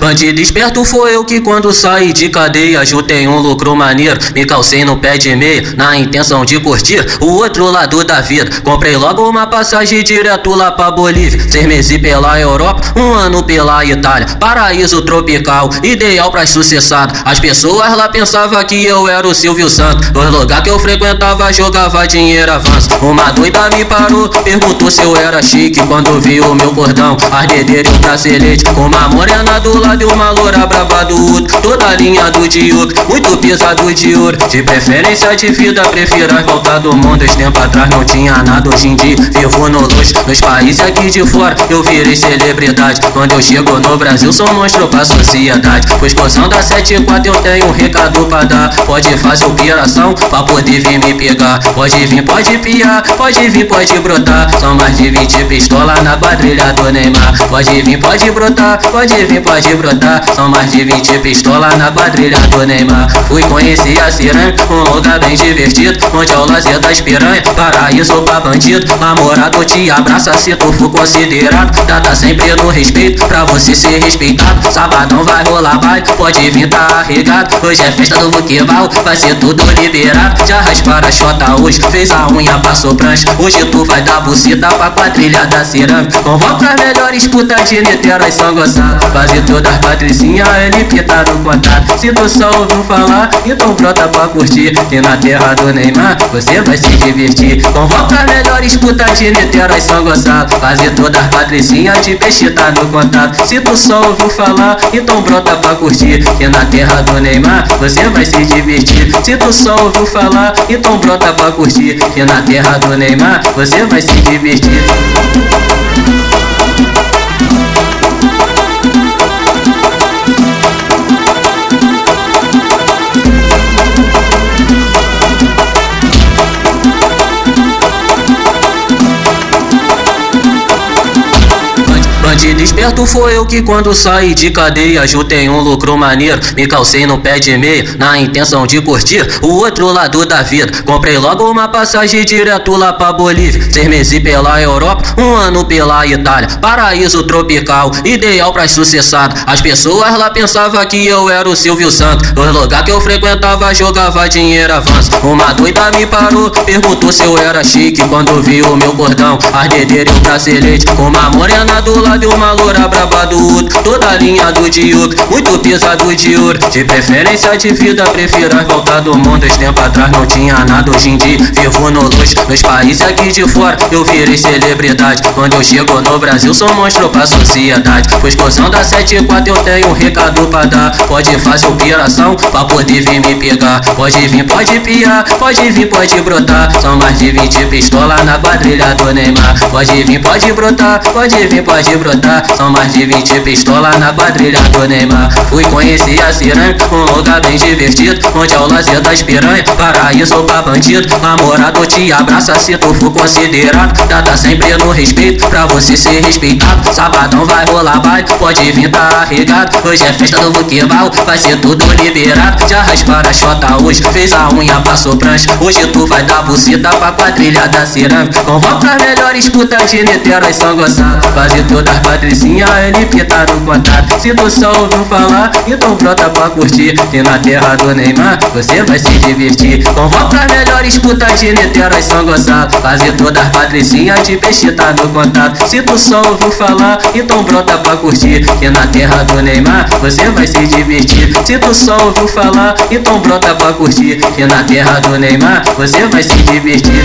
Bandido esperto foi eu que quando saí de cadeia juntei um lucro maneiro, me calcei no pé de meia na intenção de curtir o outro lado da vida. Comprei logo uma passagem direto lá pra Bolívia, seis meses pela Europa, um ano pela Itália, paraíso tropical, ideal pra sucessado. As pessoas lá pensavam que eu era o Silvio Santos, os lugares que eu frequentava jogava dinheiro avanço. Uma doida me parou, perguntou se eu era chique quando viu o meu cordão, as dedeiras o bracelete com uma morena do lado e uma loura braba do outro. Toda linha do Diogo, muito pesado de ouro. De preferência de vida, prefiro as voltas do mundo. Esse tempo atrás não tinha nada, hoje em dia vivo no luxo. Nos países aqui de fora eu virei celebridade. Quando eu chego no Brasil, sou monstro pra sociedade. Pois poção da 74 eu tenho um recado pra dar. Pode fazer operação pra poder vir me pegar. Pode vir, pode piar, pode vir, pode brotar. São mais de 20 pistolas na quadrilha do Neymar. Pode vir, pode brotar, pode vir, pode brotar. São mais de 20 pistolas na quadrilha do Neymar. Fui conhecer a Ciranha, um lugar bem divertido. Onde é o lazer das piranha, paraíso pra bandido. Namorado te abraça se tu for considerado. Data sempre no respeito, pra você ser respeitado. Sabadão vai rolar baile, pode vir tá arregado. Hoje é festa do Buquebal, vai ser tudo liberado. Já rasparam a chota hoje, fez a unha, passou prancha. Hoje tu vai dar buceta pra quadrilha da cerâmica. Convoca as melhores putas de Niterói, São Gonçalo. Quase todas as patricinhas, ele tá no contato. Se tu só ouviu falar, então brota pra curtir. E na terra do Neymar, você vai se divertir. Convoca as melhores putas de Niterói, São Gonçalo. Quase todas as patricinhas, de peixe tá no contato. Se tu só ouviu falar, então brota pra curtir. E na terra do Neymar, você vai se divertir. Se tu só ouviu falar, então brota pra curtir. E na terra do Neymar, você vai se divertir. Esperto foi eu que quando saí de cadeia juntei um lucro maneiro, me calcei no pé de meia na intenção de curtir o outro lado da vida. Comprei logo uma passagem direto lá pra Bolívia, seis meses pela Europa, um ano pela Itália, paraíso tropical, ideal pra sucessado. As pessoas lá pensavam que eu era o Silvio Santos, os lugares que eu frequentava jogava dinheiro avanço. Uma doida me parou, perguntou se eu era chique quando viu o meu cordão, as e o bracelete uma morena do lado de uma loura braba do outro Toda linha do Diogo, muito pesado de ouro De preferência de vida, prefiro as voltas do mundo. Esse tempo atrás não tinha nada, hoje em dia vivo no luxo. Nos países aqui de fora eu virei celebridade. Quando eu chego no Brasil sou monstro pra sociedade. Pois poção da 74 eu tenho um recado pra dar. Pode fazer operação pra poder vir me pegar. Pode vir, pode piar, pode vir, pode brotar. São mais de 20 pistolas na quadrilha do Neymar. Pode vir, pode brotar, pode vir, pode brotar. São mais de 20 pistolas na quadrilha do Neymar. Fui conhecer a Ciranha, um lugar bem divertido. Onde é o lazer das piranha, paraíso pra bandido. Namorado te abraça se tu for considerado. Data sempre no respeito, pra você ser respeitado. Sabadão vai rolar baile, pode vir tá arregado. Hoje é festa do Buquebal, vai ser tudo liberado. Já rasparam a chota hoje, fez a unha, passou prancha. Hoje tu vai dar buceta pra quadrilha da cerâmica. Convoca as melhores putas de Niterói, São Gonçalo. Quase todas Patricinha, ele tá no contato. Se tu só ouviu falar, então brota pra curtir. E na terra do Neymar, você vai se divertir. Convoca as melhores putas de Niterói, São Gonçalo. Fazer todas as patricinhas de peixe tá no contato. Se tu só ouviu falar, então brota pra curtir. E na terra do Neymar, você vai se divertir. Se tu só ouviu falar, então brota pra curtir. E na terra do Neymar, você vai se divertir.